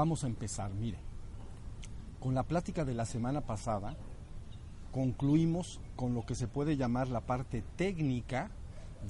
Vamos a empezar, mire. Con la plática de la semana pasada concluimos con lo que se puede llamar la parte técnica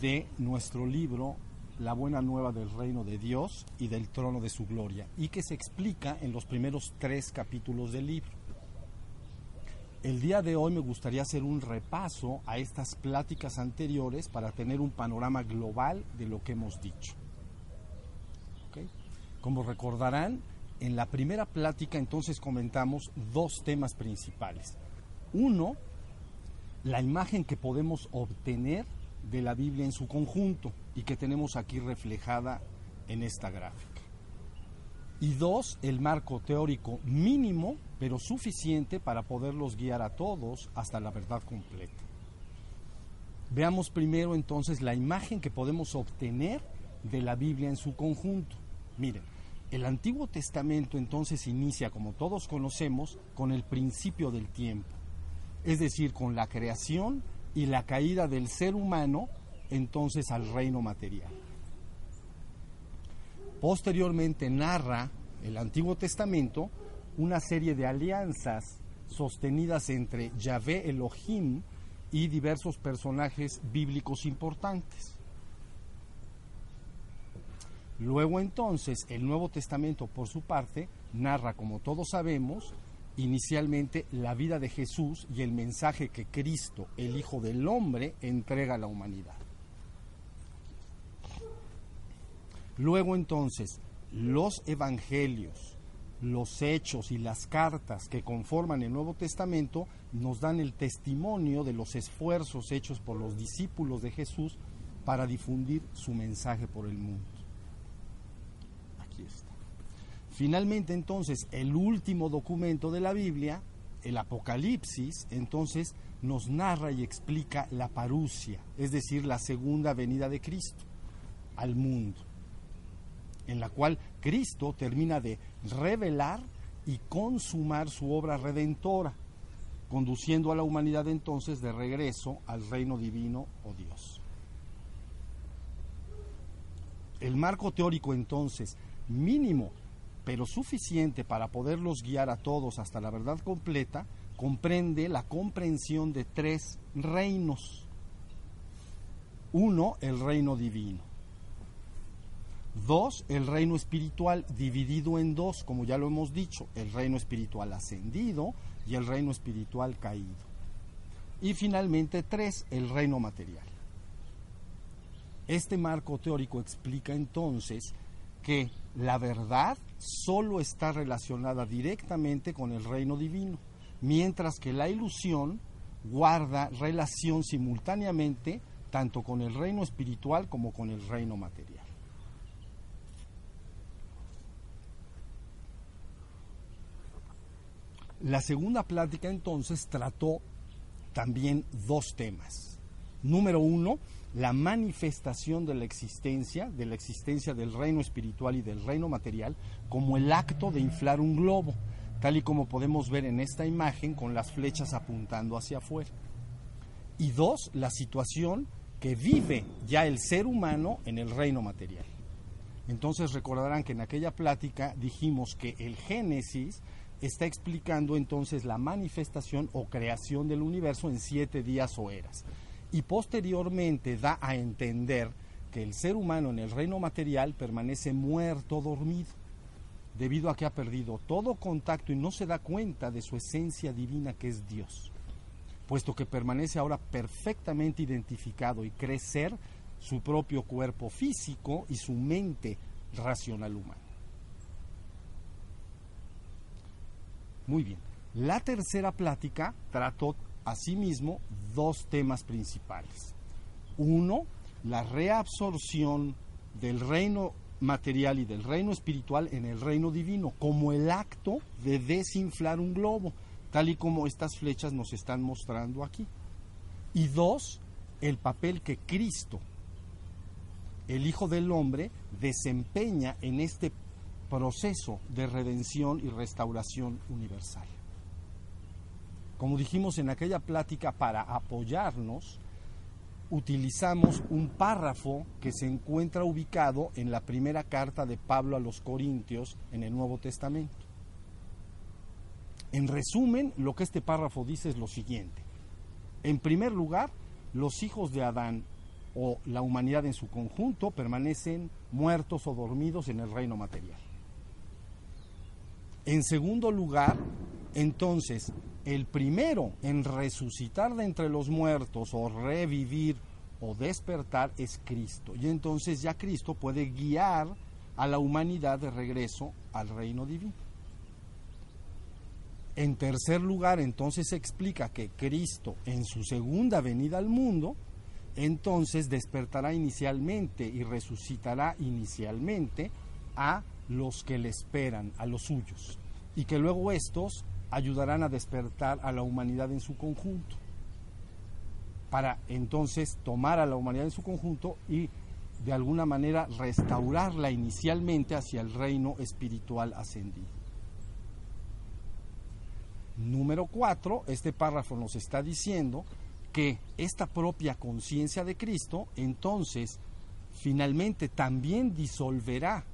de nuestro libro La buena nueva del reino de Dios y del trono de su gloria y que se explica en los primeros tres capítulos del libro. El día de hoy me gustaría hacer un repaso a estas pláticas anteriores para tener un panorama global de lo que hemos dicho. Como recordarán, en la primera plática entonces comentamos dos temas principales. Uno, la imagen que podemos obtener de la Biblia en su conjunto y que tenemos aquí reflejada en esta gráfica. Y dos, el marco teórico mínimo, pero suficiente para poderlos guiar a todos hasta la verdad completa. Veamos primero entonces la imagen que podemos obtener de la Biblia en su conjunto. Miren, el Antiguo Testamento entonces inicia, como todos conocemos, con el principio del tiempo, es decir, con la creación y la caída del ser humano entonces al reino material. Posteriormente narra el Antiguo Testamento una serie de alianzas sostenidas entre Yahvé Elohim y diversos personajes bíblicos importantes. Luego entonces el Nuevo Testamento por su parte narra, como todos sabemos, inicialmente la vida de Jesús y el mensaje que Cristo, el Hijo del Hombre, entrega a la humanidad. Luego entonces los evangelios, los hechos y las cartas que conforman el Nuevo Testamento nos dan el testimonio de los esfuerzos hechos por los discípulos de Jesús para difundir su mensaje por el mundo. Finalmente entonces el último documento de la Biblia, el Apocalipsis, entonces nos narra y explica la parucia, es decir, la segunda venida de Cristo al mundo, en la cual Cristo termina de revelar y consumar su obra redentora, conduciendo a la humanidad entonces de regreso al reino divino o Dios. El marco teórico entonces mínimo pero suficiente para poderlos guiar a todos hasta la verdad completa, comprende la comprensión de tres reinos. Uno, el reino divino. Dos, el reino espiritual dividido en dos, como ya lo hemos dicho, el reino espiritual ascendido y el reino espiritual caído. Y finalmente tres, el reino material. Este marco teórico explica entonces que la verdad solo está relacionada directamente con el reino divino, mientras que la ilusión guarda relación simultáneamente tanto con el reino espiritual como con el reino material. La segunda plática entonces trató también dos temas. Número uno, la manifestación de la existencia, de la existencia del reino espiritual y del reino material, como el acto de inflar un globo, tal y como podemos ver en esta imagen con las flechas apuntando hacia afuera. Y dos, la situación que vive ya el ser humano en el reino material. Entonces recordarán que en aquella plática dijimos que el Génesis está explicando entonces la manifestación o creación del universo en siete días o eras y posteriormente da a entender que el ser humano en el reino material permanece muerto, dormido, debido a que ha perdido todo contacto y no se da cuenta de su esencia divina que es Dios, puesto que permanece ahora perfectamente identificado y cree ser su propio cuerpo físico y su mente racional humana. Muy bien, la tercera plática trató asimismo dos temas principales. Uno, la reabsorción del reino material y del reino espiritual en el reino divino, como el acto de desinflar un globo, tal y como estas flechas nos están mostrando aquí. Y dos, el papel que Cristo, el Hijo del Hombre, desempeña en este proceso de redención y restauración universal. Como dijimos en aquella plática, para apoyarnos, utilizamos un párrafo que se encuentra ubicado en la primera carta de Pablo a los Corintios en el Nuevo Testamento. En resumen, lo que este párrafo dice es lo siguiente. En primer lugar, los hijos de Adán o la humanidad en su conjunto permanecen muertos o dormidos en el reino material. En segundo lugar, entonces, el primero en resucitar de entre los muertos o revivir o despertar es Cristo. Y entonces ya Cristo puede guiar a la humanidad de regreso al reino divino. En tercer lugar, entonces se explica que Cristo en su segunda venida al mundo, entonces despertará inicialmente y resucitará inicialmente a los que le esperan, a los suyos, y que luego estos ayudarán a despertar a la humanidad en su conjunto, para entonces tomar a la humanidad en su conjunto y de alguna manera restaurarla inicialmente hacia el reino espiritual ascendido. Número cuatro, este párrafo nos está diciendo que esta propia conciencia de Cristo entonces finalmente también disolverá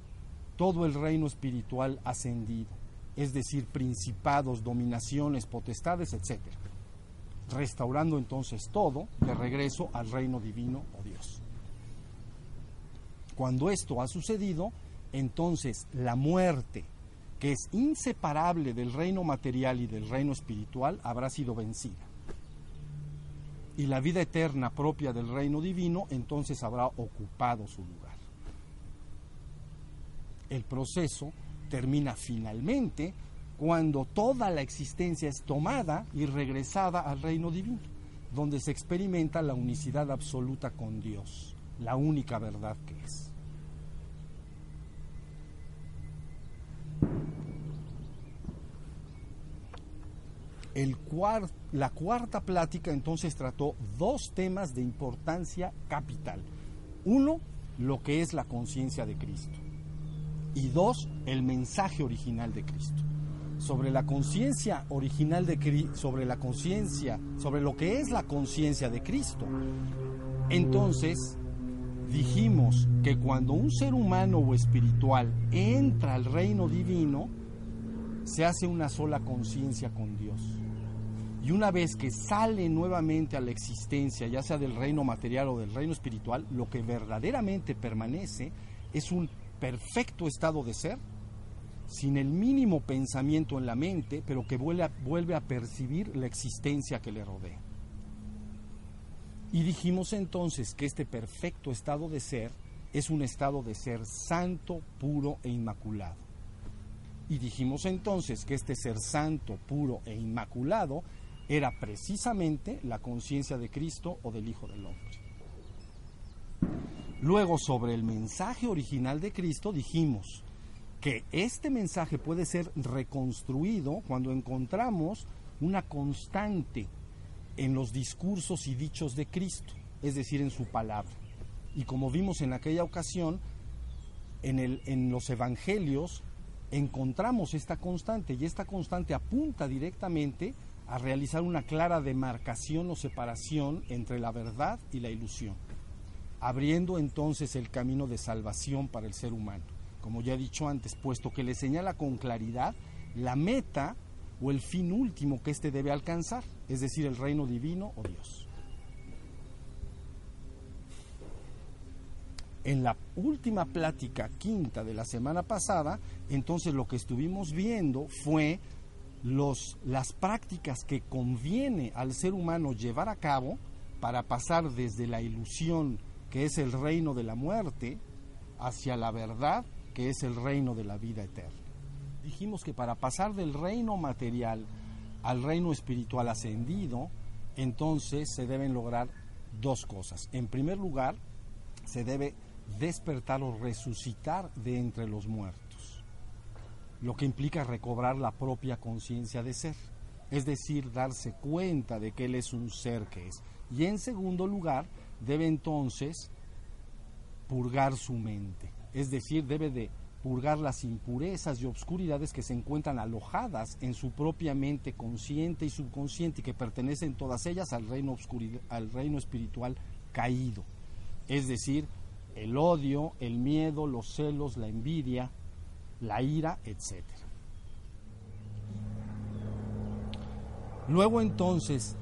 todo el reino espiritual ascendido es decir, principados, dominaciones, potestades, etc. Restaurando entonces todo de regreso al reino divino o Dios. Cuando esto ha sucedido, entonces la muerte, que es inseparable del reino material y del reino espiritual, habrá sido vencida. Y la vida eterna propia del reino divino entonces habrá ocupado su lugar. El proceso termina finalmente cuando toda la existencia es tomada y regresada al reino divino, donde se experimenta la unicidad absoluta con Dios, la única verdad que es. El la cuarta plática entonces trató dos temas de importancia capital. Uno, lo que es la conciencia de Cristo y dos, el mensaje original de Cristo. Sobre la conciencia original de Cristo, sobre la conciencia, sobre lo que es la conciencia de Cristo. Entonces, dijimos que cuando un ser humano o espiritual entra al reino divino, se hace una sola conciencia con Dios. Y una vez que sale nuevamente a la existencia, ya sea del reino material o del reino espiritual, lo que verdaderamente permanece es un perfecto estado de ser, sin el mínimo pensamiento en la mente, pero que vuelve a, percibir la existencia que le rodea. Y dijimos entonces que este perfecto estado de ser es un estado de ser santo, puro e inmaculado. Y dijimos entonces que este ser santo, puro e inmaculado era precisamente la conciencia de Cristo o del Hijo del Hombre. Luego, sobre el mensaje original de Cristo, dijimos que este mensaje puede ser reconstruido cuando encontramos una constante en los discursos y dichos de Cristo, es decir, en su palabra. Y como vimos en aquella ocasión, en, en los evangelios encontramos esta constante y esta constante apunta directamente a realizar una clara demarcación o separación entre la verdad y la ilusión abriendo entonces el camino de salvación para el ser humano, como ya he dicho antes, puesto que le señala con claridad la meta o el fin último que éste debe alcanzar, es decir, el reino divino o Dios. En la última plática quinta de la semana pasada, entonces lo que estuvimos viendo fue los, las prácticas que conviene al ser humano llevar a cabo para pasar desde la ilusión que es el reino de la muerte, hacia la verdad, que es el reino de la vida eterna. Dijimos que para pasar del reino material al reino espiritual ascendido, entonces se deben lograr dos cosas. En primer lugar, se debe despertar o resucitar de entre los muertos, lo que implica recobrar la propia conciencia de ser, es decir, darse cuenta de que Él es un ser que es. Y en segundo lugar, debe entonces purgar su mente, es decir, debe de purgar las impurezas y obscuridades que se encuentran alojadas en su propia mente consciente y subconsciente y que pertenecen todas ellas al reino, al reino espiritual caído, es decir, el odio, el miedo, los celos, la envidia, la ira, etc. Luego entonces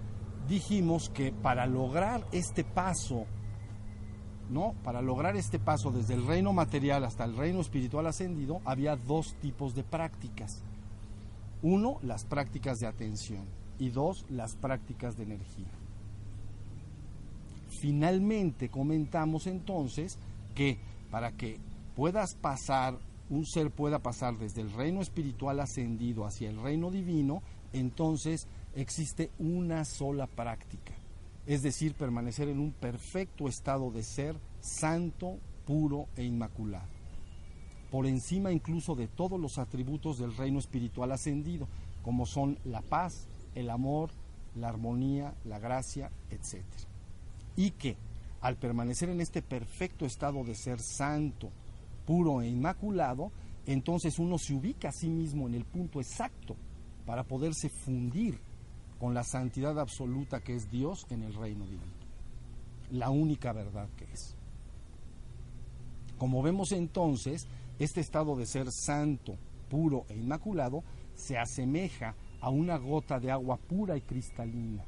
dijimos que para lograr este paso, ¿no? Para lograr este paso desde el reino material hasta el reino espiritual ascendido, había dos tipos de prácticas. Uno, las prácticas de atención y dos, las prácticas de energía. Finalmente comentamos entonces que para que puedas pasar, un ser pueda pasar desde el reino espiritual ascendido hacia el reino divino, entonces existe una sola práctica, es decir, permanecer en un perfecto estado de ser santo, puro e inmaculado, por encima incluso de todos los atributos del reino espiritual ascendido, como son la paz, el amor, la armonía, la gracia, etc. Y que al permanecer en este perfecto estado de ser santo, puro e inmaculado, entonces uno se ubica a sí mismo en el punto exacto para poderse fundir con la santidad absoluta que es Dios en el reino divino. La única verdad que es. Como vemos entonces, este estado de ser santo, puro e inmaculado se asemeja a una gota de agua pura y cristalina,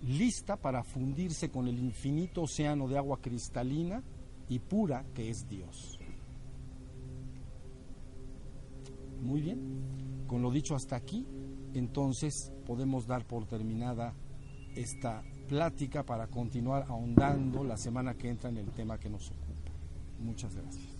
lista para fundirse con el infinito océano de agua cristalina y pura que es Dios. Muy bien, con lo dicho hasta aquí, entonces podemos dar por terminada esta plática para continuar ahondando la semana que entra en el tema que nos ocupa. Muchas gracias.